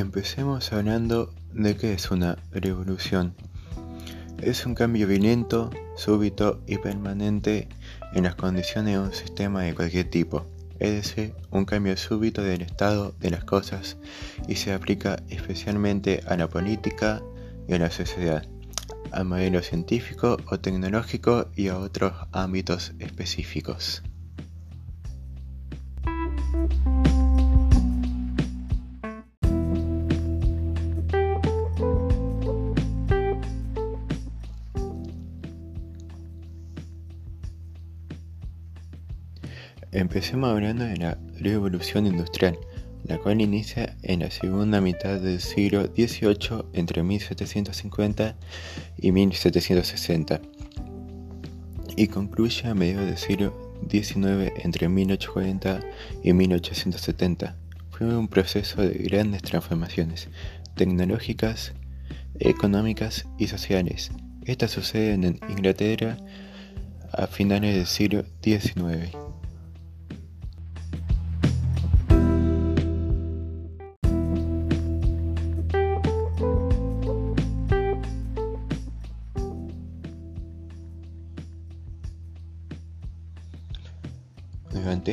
Empecemos hablando de qué es una revolución. Es un cambio violento, súbito y permanente en las condiciones de un sistema de cualquier tipo, es decir, un cambio súbito del estado de las cosas y se aplica especialmente a la política y a la sociedad, al modelo científico o tecnológico y a otros ámbitos específicos. Empecemos hablando de la revolución industrial, la cual inicia en la segunda mitad del siglo XVIII entre 1750 y 1760 y concluye a mediados del siglo XIX entre 1840 y 1870. Fue un proceso de grandes transformaciones tecnológicas, económicas y sociales. Estas suceden en Inglaterra a finales del siglo XIX.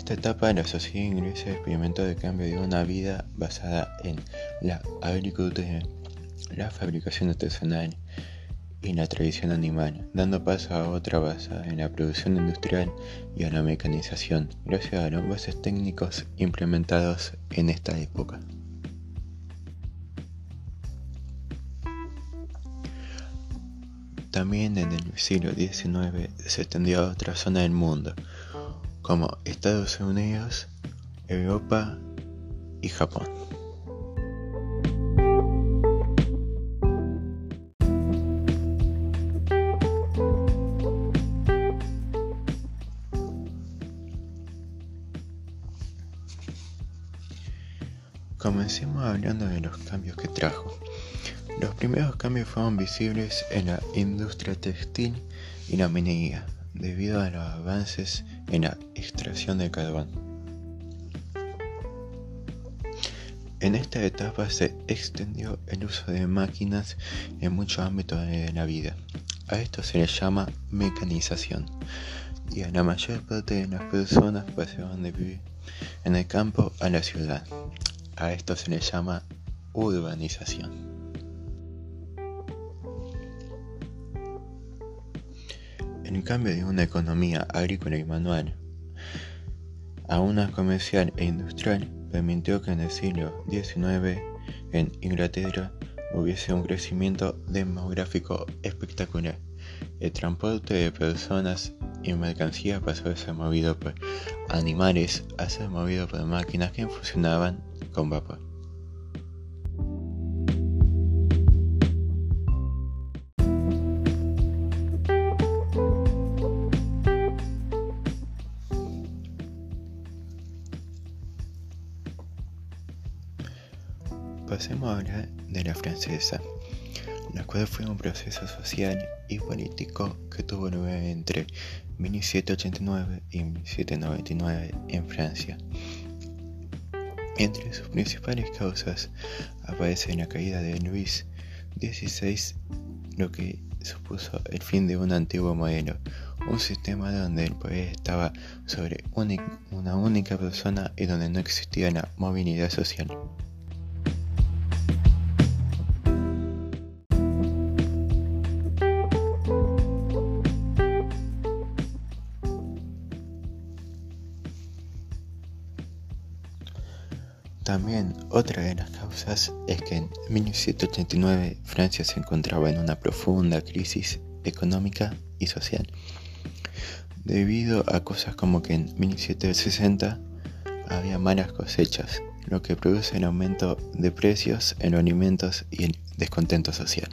Esta etapa, la sociedad inglesa experimentó el cambio de una vida basada en la agricultura, la fabricación artesanal y la tradición animal, dando paso a otra basada en la producción industrial y a la mecanización, gracias a los bases técnicos implementados en esta época. También en el siglo XIX se extendió a otra zona del mundo, como Estados Unidos, Europa y Japón. Comencemos hablando de los cambios que trajo. Los primeros cambios fueron visibles en la industria textil y la minería, debido a los avances en la extracción de carbón. En esta etapa se extendió el uso de máquinas en muchos ámbitos de la vida. A esto se le llama mecanización y a la mayor parte de las personas pasaron de vivir en el campo a la ciudad. A esto se le llama urbanización. En cambio de una economía agrícola y manual a una comercial e industrial, permitió que en el siglo XIX en Inglaterra hubiese un crecimiento demográfico espectacular. El transporte de personas y mercancías pasó de ser movido por animales a ser movido por máquinas que funcionaban con vapor. Pasemos a de la francesa, la cual fue un proceso social y político que tuvo lugar entre 1789 y 1799 en Francia. Entre sus principales causas aparece la caída de Luis XVI, lo que supuso el fin de un antiguo modelo, un sistema donde el poder estaba sobre una única persona y donde no existía la movilidad social. También otra de las causas es que en 1789 Francia se encontraba en una profunda crisis económica y social, debido a cosas como que en 1760 había malas cosechas, lo que produce el aumento de precios en alimentos y el descontento social.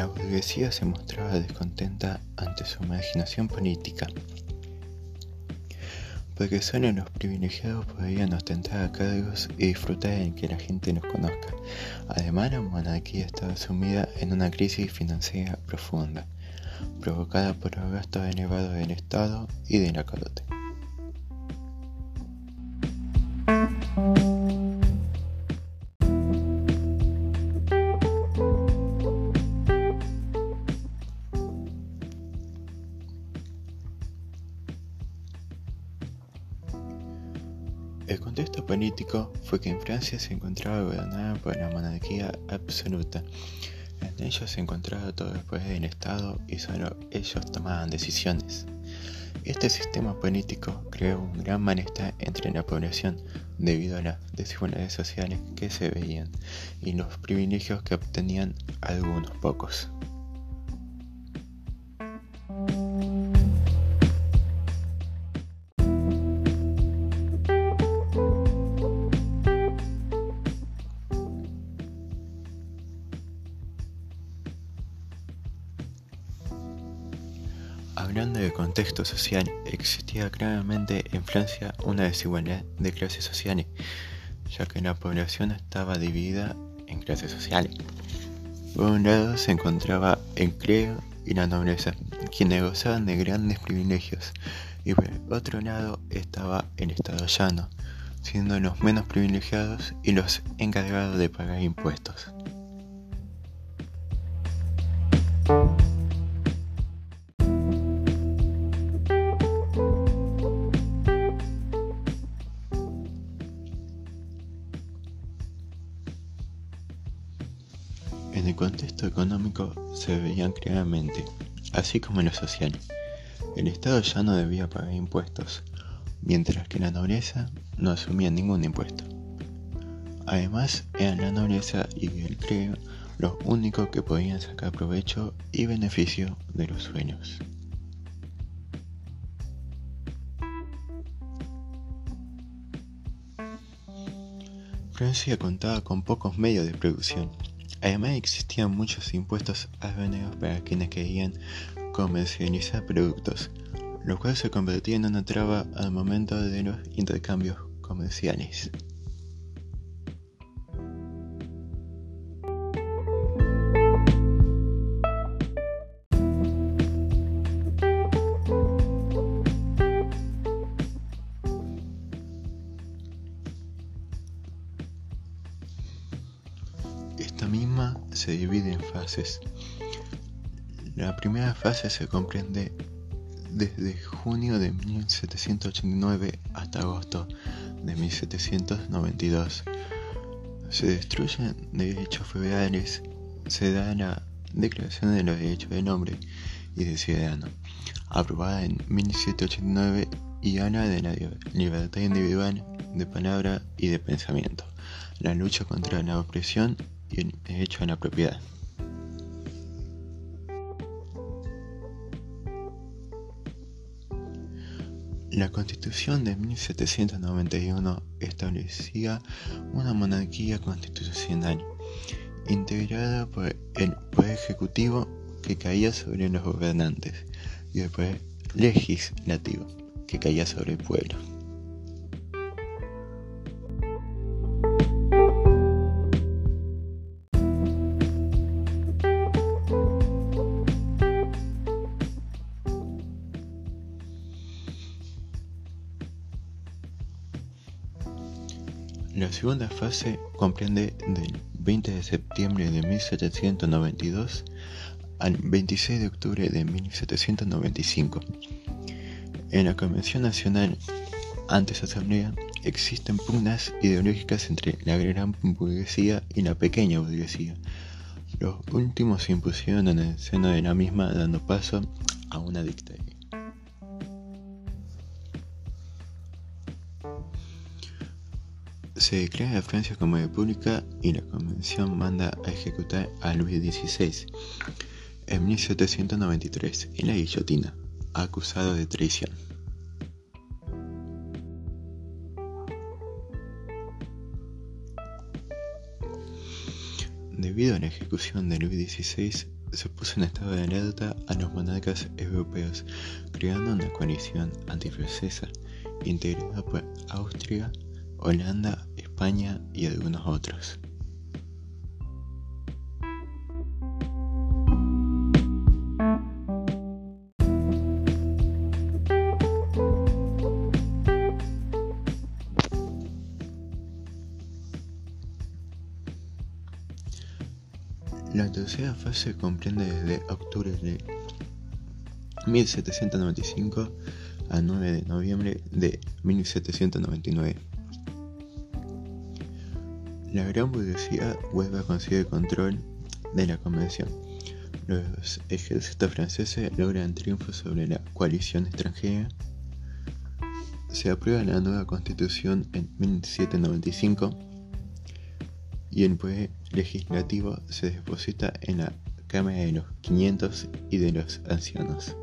La burguesía se mostraba descontenta ante su imaginación política. porque solo los privilegiados podían ostentar cargos y disfrutar en que la gente nos conozca. Además, la monarquía estaba sumida en una crisis financiera profunda, provocada por los gastos elevados del Estado y de la corte. El contexto político fue que en Francia se encontraba gobernada por la monarquía absoluta. En ellos se encontraba todo el poder del Estado y solo ellos tomaban decisiones. Este sistema político creó un gran malestar entre la población debido a las desigualdades sociales que se veían y los privilegios que obtenían algunos pocos. Hablando de contexto social, existía claramente en Francia una desigualdad de clases sociales, ya que la población estaba dividida en clases sociales. Por un lado se encontraba el clero y la nobleza, quienes gozaban de grandes privilegios, y por otro lado estaba el estado llano, siendo los menos privilegiados y los encargados de pagar impuestos. Claramente, así como en lo social. El Estado ya no debía pagar impuestos, mientras que la nobleza no asumía ningún impuesto. Además, eran la nobleza y el clero los únicos que podían sacar provecho y beneficio de los sueños. Francia contaba con pocos medios de producción Además existían muchos impuestos aduaneros para quienes querían comercializar productos, lo cual se convertía en una traba al momento de los intercambios comerciales. Se divide en fases. La primera fase se comprende desde junio de 1789 hasta agosto de 1792. Se destruyen derechos feudales, se da la Declaración de los Derechos del Hombre y del Ciudadano, aprobada en 1789 y gana de la libertad individual de palabra y de pensamiento, la lucha contra la opresión y el derecho a la propiedad. La Constitución de 1791 establecía una monarquía constitucional integrada por el poder ejecutivo que caía sobre los gobernantes y el poder legislativo que caía sobre el pueblo. La segunda fase comprende del 20 de septiembre de 1792 al 26 de octubre de 1795. En la Convención Nacional, antes Asamblea, existen pugnas ideológicas entre la gran burguesía y la pequeña burguesía. Los últimos se impusieron en el seno de la misma dando paso a una dictadura. Se declara Francia como república y la convención manda a ejecutar a Luis XVI en 1793 en la guillotina, acusado de traición. Debido a la ejecución de Luis XVI, se puso en estado de alerta a los monarcas europeos, creando una coalición antifrancesa integrada por Austria, Holanda, España y algunos otros. La tercera fase comprende desde octubre de 1795 a 9 de noviembre de 1799. La gran burguesía vuelve a conseguir control de la convención. Los ejércitos franceses logran triunfo sobre la coalición extranjera. Se aprueba la nueva constitución en 1795 y el poder legislativo se deposita en la Cámara de los 500 y de los Ancianos.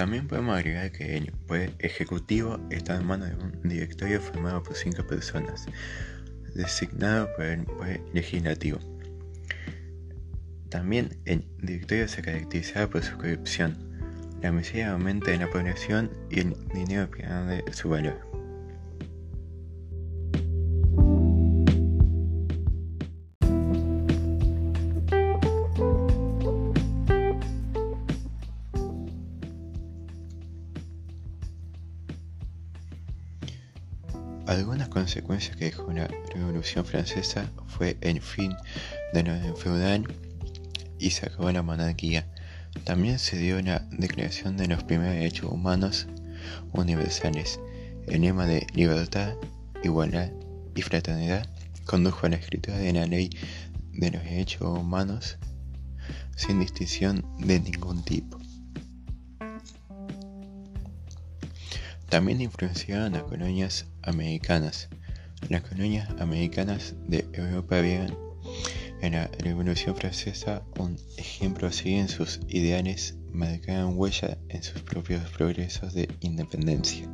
También podemos agregar que el poder ejecutivo está en manos de un directorio formado por cinco personas, designado por el poder legislativo. También el directorio se caracteriza por su corrupción, la miseria aumenta en la población y el dinero pierde su valor. Algunas consecuencias que dejó la Revolución Francesa fue el fin del orden feudal y se acabó la monarquía. También se dio la declaración de los primeros derechos humanos universales. El lema de libertad, igualdad y fraternidad condujo a la escritura de la ley de los derechos humanos sin distinción de ningún tipo. También influenciaron las colonias americanas. Las colonias americanas de Europa vieron en la Revolución Francesa un ejemplo a seguir en sus ideales, marcaron huella en sus propios progresos de independencia.